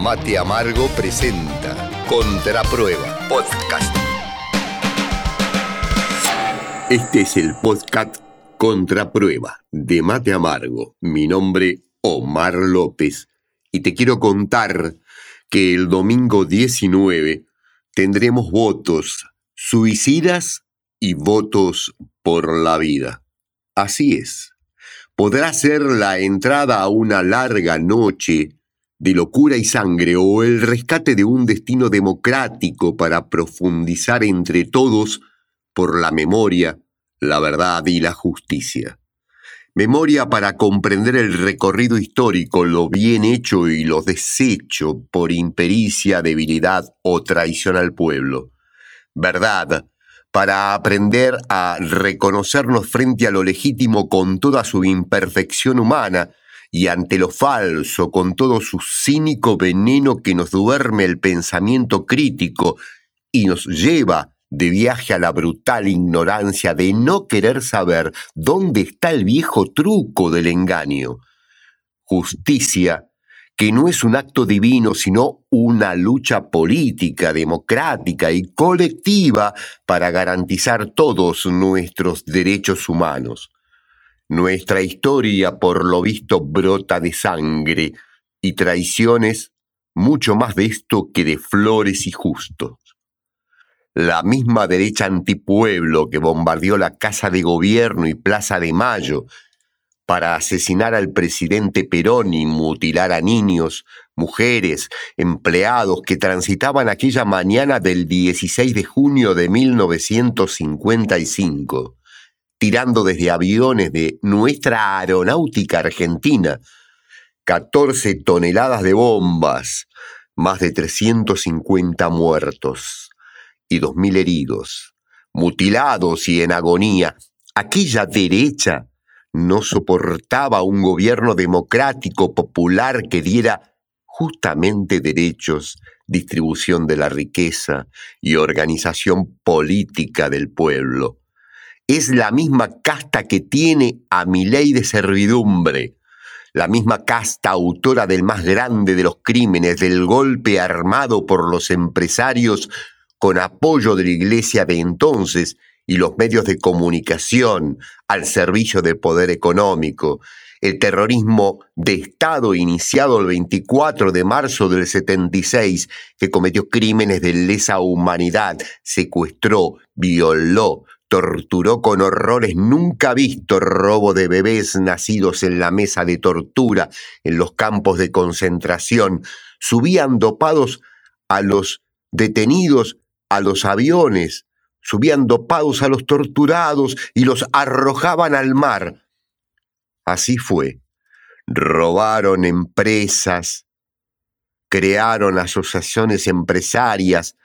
Mate Amargo presenta Contraprueba Podcast. Este es el podcast Contraprueba de Mate Amargo. Mi nombre Omar López y te quiero contar que el domingo 19 tendremos votos suicidas y votos por la vida. Así es. Podrá ser la entrada a una larga noche de locura y sangre o el rescate de un destino democrático para profundizar entre todos por la memoria, la verdad y la justicia. Memoria para comprender el recorrido histórico, lo bien hecho y lo deshecho por impericia, debilidad o traición al pueblo. Verdad para aprender a reconocernos frente a lo legítimo con toda su imperfección humana y ante lo falso con todo su cínico veneno que nos duerme el pensamiento crítico y nos lleva de viaje a la brutal ignorancia de no querer saber dónde está el viejo truco del engaño. Justicia que no es un acto divino, sino una lucha política, democrática y colectiva para garantizar todos nuestros derechos humanos. Nuestra historia, por lo visto, brota de sangre y traiciones, mucho más de esto que de flores y justos. La misma derecha antipueblo que bombardeó la Casa de Gobierno y Plaza de Mayo para asesinar al presidente Perón y mutilar a niños, mujeres, empleados que transitaban aquella mañana del 16 de junio de 1955, tirando desde aviones de nuestra aeronáutica argentina 14 toneladas de bombas, más de 350 muertos y 2.000 heridos, mutilados y en agonía. Aquella derecha no soportaba un gobierno democrático popular que diera justamente derechos, distribución de la riqueza y organización política del pueblo. Es la misma casta que tiene a mi ley de servidumbre, la misma casta autora del más grande de los crímenes, del golpe armado por los empresarios con apoyo de la iglesia de entonces y los medios de comunicación al servicio del poder económico, el terrorismo de Estado iniciado el 24 de marzo del 76, que cometió crímenes de lesa humanidad, secuestró, violó, torturó con horrores nunca vistos, robo de bebés nacidos en la mesa de tortura, en los campos de concentración, subían dopados a los detenidos a los aviones, subían dopados a los torturados y los arrojaban al mar. Así fue. Robaron empresas, crearon asociaciones empresarias,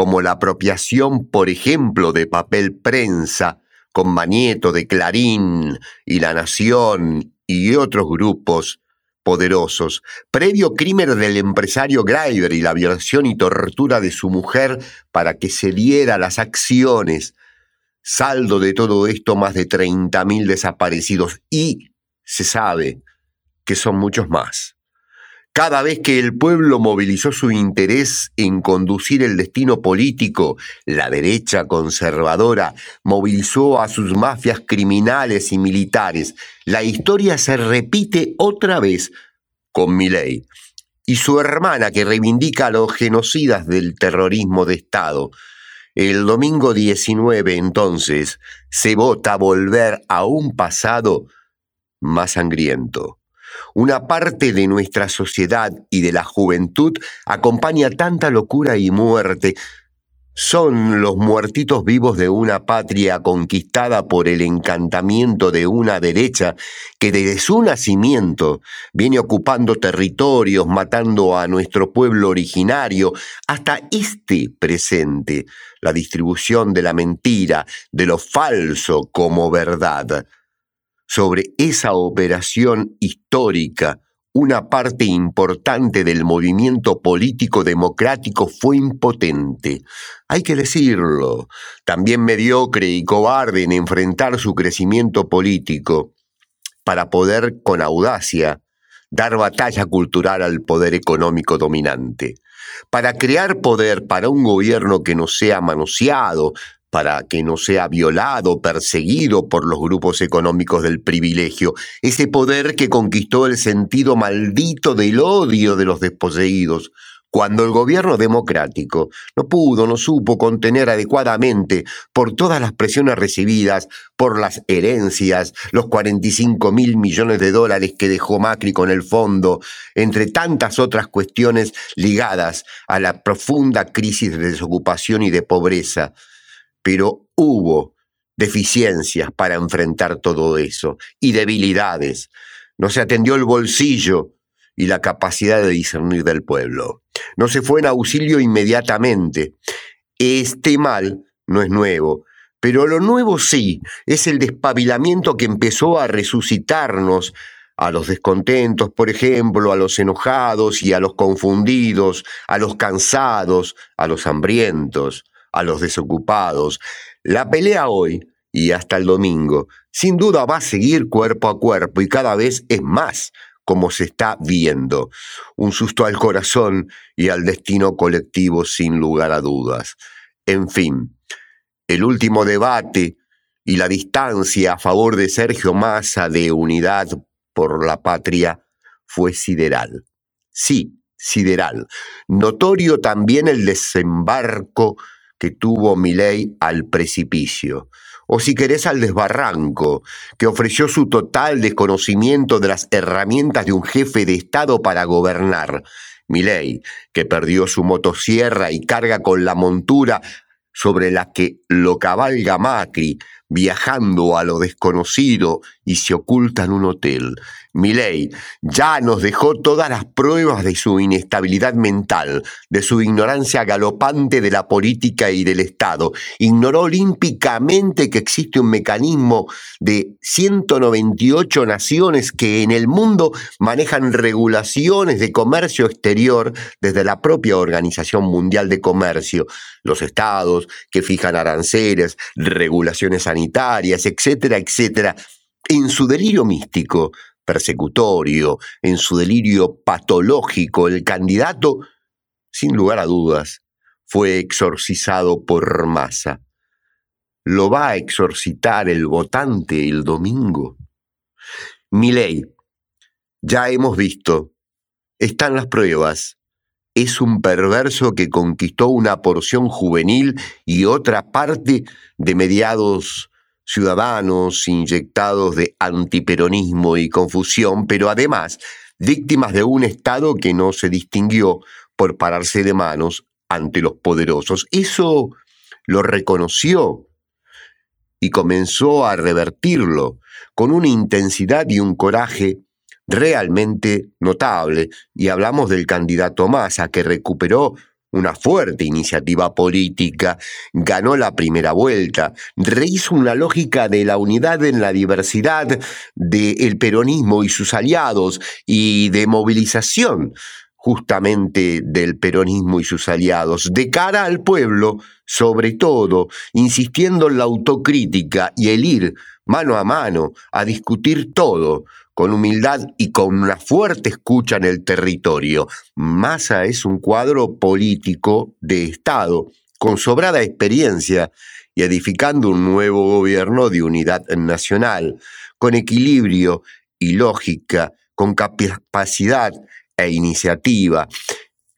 como la apropiación, por ejemplo, de papel prensa, con Manieto de Clarín y La Nación y otros grupos poderosos, previo crimen del empresario Greiber y la violación y tortura de su mujer para que se diera las acciones. Saldo de todo esto, más de 30.000 desaparecidos y se sabe que son muchos más. Cada vez que el pueblo movilizó su interés en conducir el destino político, la derecha conservadora movilizó a sus mafias criminales y militares. La historia se repite otra vez con Milei y su hermana que reivindica a los genocidas del terrorismo de Estado. El domingo 19 entonces se vota volver a un pasado más sangriento. Una parte de nuestra sociedad y de la juventud acompaña tanta locura y muerte. Son los muertitos vivos de una patria conquistada por el encantamiento de una derecha que desde su nacimiento viene ocupando territorios, matando a nuestro pueblo originario, hasta este presente, la distribución de la mentira, de lo falso como verdad sobre esa operación histórica, una parte importante del movimiento político democrático fue impotente. Hay que decirlo, también mediocre y cobarde en enfrentar su crecimiento político, para poder con audacia dar batalla cultural al poder económico dominante, para crear poder para un gobierno que no sea manoseado, para que no sea violado, perseguido por los grupos económicos del privilegio, ese poder que conquistó el sentido maldito del odio de los desposeídos, cuando el gobierno democrático no pudo, no supo contener adecuadamente por todas las presiones recibidas, por las herencias, los 45 mil millones de dólares que dejó Macri con el fondo, entre tantas otras cuestiones ligadas a la profunda crisis de desocupación y de pobreza, pero hubo deficiencias para enfrentar todo eso y debilidades. No se atendió el bolsillo y la capacidad de discernir del pueblo. No se fue en auxilio inmediatamente. Este mal no es nuevo, pero lo nuevo sí, es el despabilamiento que empezó a resucitarnos a los descontentos, por ejemplo, a los enojados y a los confundidos, a los cansados, a los hambrientos a los desocupados. La pelea hoy y hasta el domingo sin duda va a seguir cuerpo a cuerpo y cada vez es más como se está viendo. Un susto al corazón y al destino colectivo sin lugar a dudas. En fin, el último debate y la distancia a favor de Sergio Massa de unidad por la patria fue sideral. Sí, sideral. Notorio también el desembarco que tuvo Milei al precipicio, o si querés al desbarranco, que ofreció su total desconocimiento de las herramientas de un jefe de Estado para gobernar. Milei, que perdió su motosierra y carga con la montura sobre la que lo cabalga Macri, viajando a lo desconocido y se oculta en un hotel. Milei ya nos dejó todas las pruebas de su inestabilidad mental, de su ignorancia galopante de la política y del Estado. Ignoró olímpicamente que existe un mecanismo de 198 naciones que en el mundo manejan regulaciones de comercio exterior desde la propia Organización Mundial de Comercio, los estados que fijan aranceles, regulaciones sanitarias, etcétera, etcétera. En su delirio místico, persecutorio, en su delirio patológico, el candidato, sin lugar a dudas, fue exorcizado por masa. ¿Lo va a exorcitar el votante el domingo? Mi ley, ya hemos visto, están las pruebas, es un perverso que conquistó una porción juvenil y otra parte de mediados ciudadanos inyectados de antiperonismo y confusión, pero además víctimas de un Estado que no se distinguió por pararse de manos ante los poderosos. Eso lo reconoció y comenzó a revertirlo con una intensidad y un coraje realmente notable. Y hablamos del candidato Massa, que recuperó una fuerte iniciativa política, ganó la primera vuelta, rehizo una lógica de la unidad en la diversidad del peronismo y sus aliados y de movilización justamente del peronismo y sus aliados, de cara al pueblo, sobre todo, insistiendo en la autocrítica y el ir mano a mano a discutir todo, con humildad y con una fuerte escucha en el territorio. Massa es un cuadro político de Estado, con sobrada experiencia y edificando un nuevo gobierno de unidad nacional, con equilibrio y lógica, con capacidad e iniciativa.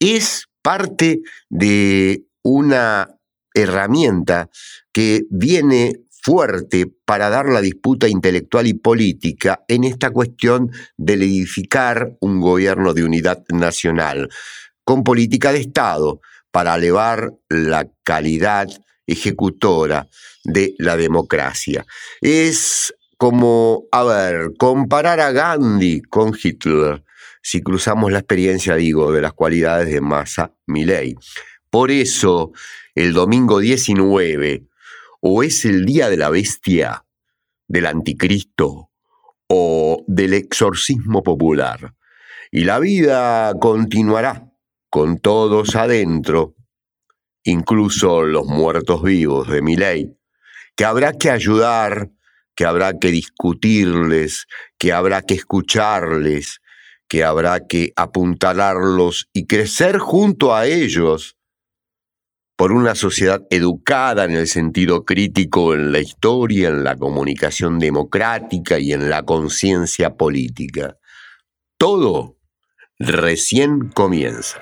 Es parte de una herramienta que viene fuerte para dar la disputa intelectual y política en esta cuestión de edificar un gobierno de unidad nacional, con política de Estado, para elevar la calidad ejecutora de la democracia. Es como, a ver, comparar a Gandhi con Hitler, si cruzamos la experiencia, digo, de las cualidades de Massa Milley. Por eso, el domingo 19, o es el día de la bestia, del anticristo o del exorcismo popular. Y la vida continuará con todos adentro, incluso los muertos vivos de mi ley, que habrá que ayudar, que habrá que discutirles, que habrá que escucharles, que habrá que apuntalarlos y crecer junto a ellos por una sociedad educada en el sentido crítico en la historia, en la comunicación democrática y en la conciencia política. Todo recién comienza.